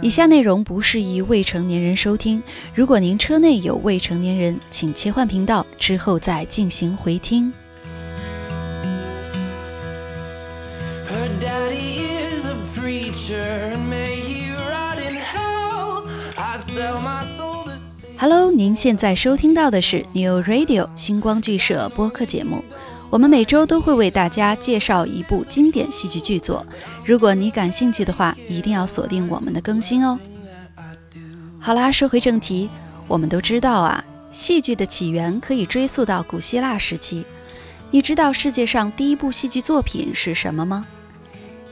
以下内容不适宜未成年人收听。如果您车内有未成年人，请切换频道之后再进行回听。Hello，您现在收听到的是 New Radio 星光剧社播客节目。我们每周都会为大家介绍一部经典戏剧剧作，如果你感兴趣的话，一定要锁定我们的更新哦。好啦，说回正题，我们都知道啊，戏剧的起源可以追溯到古希腊时期。你知道世界上第一部戏剧作品是什么吗？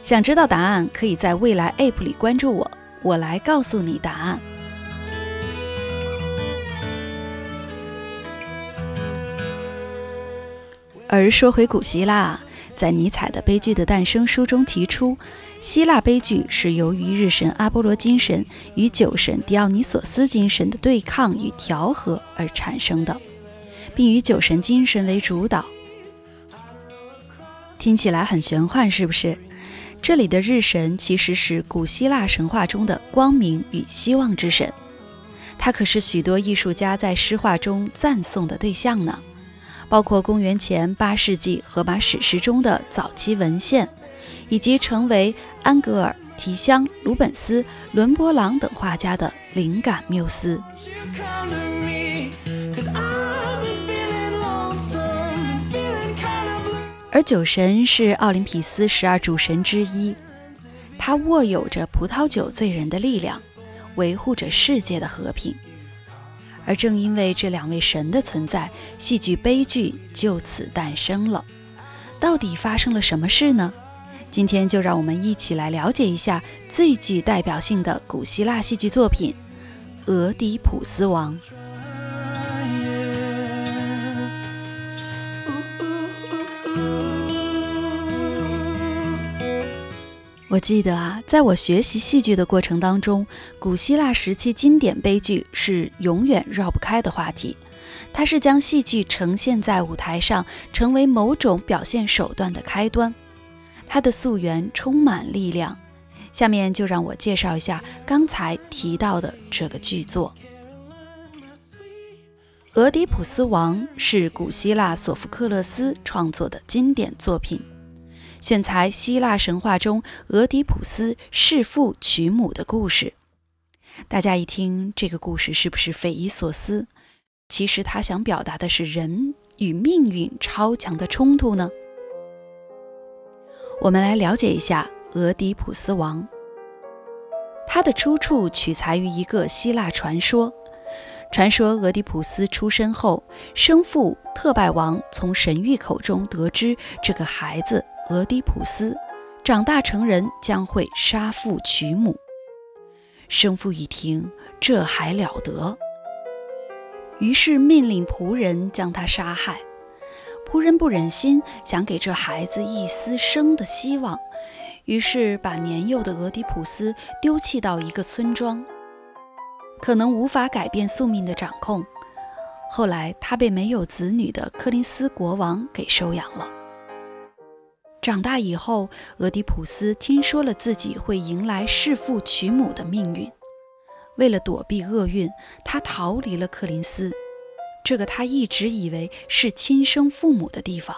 想知道答案，可以在未来 App 里关注我，我来告诉你答案。而说回古希腊，在尼采的《悲剧的诞生》书中提出，希腊悲剧是由于日神阿波罗精神与酒神狄奥尼索斯精神的对抗与调和而产生的，并以酒神精神为主导。听起来很玄幻，是不是？这里的日神其实是古希腊神话中的光明与希望之神，他可是许多艺术家在诗画中赞颂的对象呢。包括公元前八世纪荷马史诗中的早期文献，以及成为安格尔、提香、鲁本斯、伦勃朗等画家的灵感缪斯。而酒神是奥林匹斯十二主神之一，他握有着葡萄酒醉人的力量，维护着世界的和平。而正因为这两位神的存在，戏剧悲剧就此诞生了。到底发生了什么事呢？今天就让我们一起来了解一下最具代表性的古希腊戏剧作品《俄狄浦斯王》。我记得啊，在我学习戏剧的过程当中，古希腊时期经典悲剧是永远绕不开的话题。它是将戏剧呈现在舞台上，成为某种表现手段的开端。它的溯源充满力量。下面就让我介绍一下刚才提到的这个剧作《俄狄浦斯王》，是古希腊索福克勒斯创作的经典作品。选材希腊神话中俄狄浦斯弑父娶母的故事，大家一听这个故事是不是匪夷所思？其实他想表达的是人与命运超强的冲突呢。我们来了解一下俄狄浦斯王。他的出处取材于一个希腊传说，传说俄狄浦斯出生后，生父特拜王从神谕口中得知这个孩子。俄狄浦斯长大成人，将会杀父娶母。生父一听，这还了得！于是命令仆人将他杀害。仆人不忍心，想给这孩子一丝生的希望，于是把年幼的俄狄浦斯丢弃到一个村庄，可能无法改变宿命的掌控。后来，他被没有子女的柯林斯国王给收养了。长大以后，俄狄浦斯听说了自己会迎来弑父娶母的命运。为了躲避厄运，他逃离了克林斯，这个他一直以为是亲生父母的地方。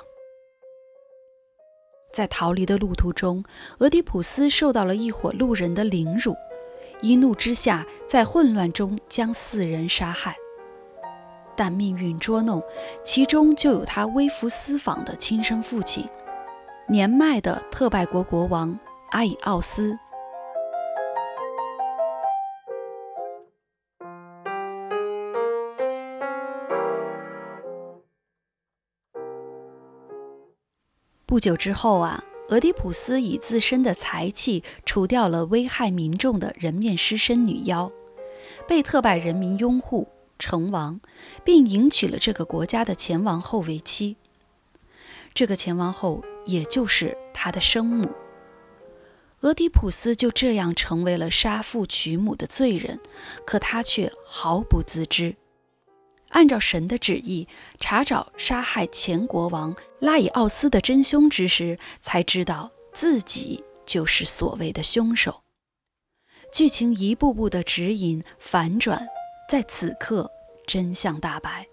在逃离的路途中，俄狄浦斯受到了一伙路人的凌辱，一怒之下，在混乱中将四人杀害。但命运捉弄，其中就有他微服私访的亲生父亲，年迈的特拜国国王阿以奥斯。不久之后啊，俄狄浦斯以自身的才气除掉了危害民众的人面狮身女妖，被特拜人民拥护成王，并迎娶了这个国家的前王后为妻。这个前王后也就是他的生母。俄狄浦斯就这样成为了杀父娶母的罪人，可他却毫不自知。按照神的旨意查找杀害前国王拉以奥斯的真凶之时，才知道自己就是所谓的凶手。剧情一步步的指引反转，在此刻真相大白。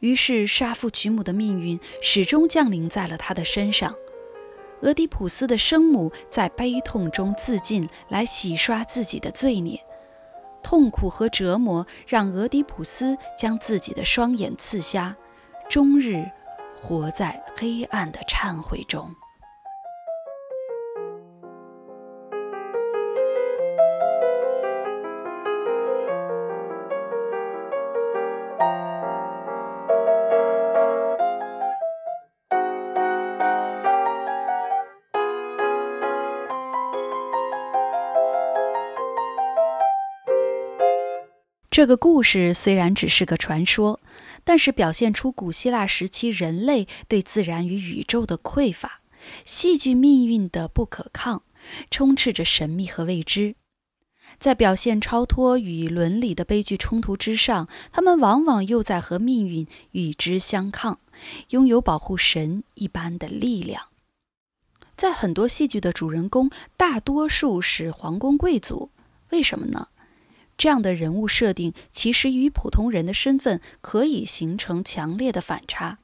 于是，杀父娶母的命运始终降临在了他的身上。俄狄浦斯的生母在悲痛中自尽，来洗刷自己的罪孽。痛苦和折磨让俄狄浦斯将自己的双眼刺瞎，终日活在黑暗的忏悔中。这个故事虽然只是个传说，但是表现出古希腊时期人类对自然与宇宙的匮乏，戏剧命运的不可抗，充斥着神秘和未知。在表现超脱与伦理的悲剧冲突之上，他们往往又在和命运与之相抗，拥有保护神一般的力量。在很多戏剧的主人公，大多数是皇宫贵族，为什么呢？这样的人物设定，其实与普通人的身份可以形成强烈的反差，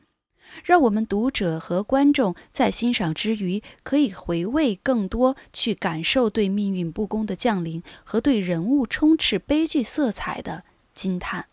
让我们读者和观众在欣赏之余，可以回味更多，去感受对命运不公的降临和对人物充斥悲剧色彩的惊叹。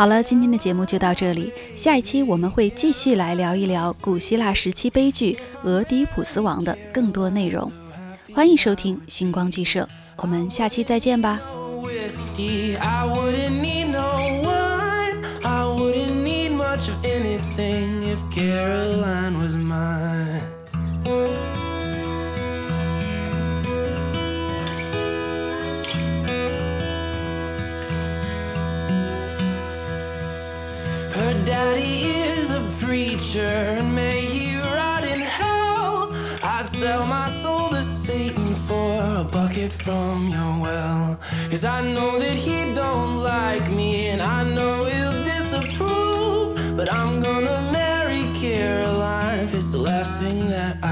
好了，今天的节目就到这里。下一期我们会继续来聊一聊古希腊时期悲剧《俄狄浦斯王》的更多内容。欢迎收听星光剧社，我们下期再见吧。From your well. Cause I know that he don't like me, and I know he'll disapprove. But I'm gonna marry Caroline if it's the last thing that I.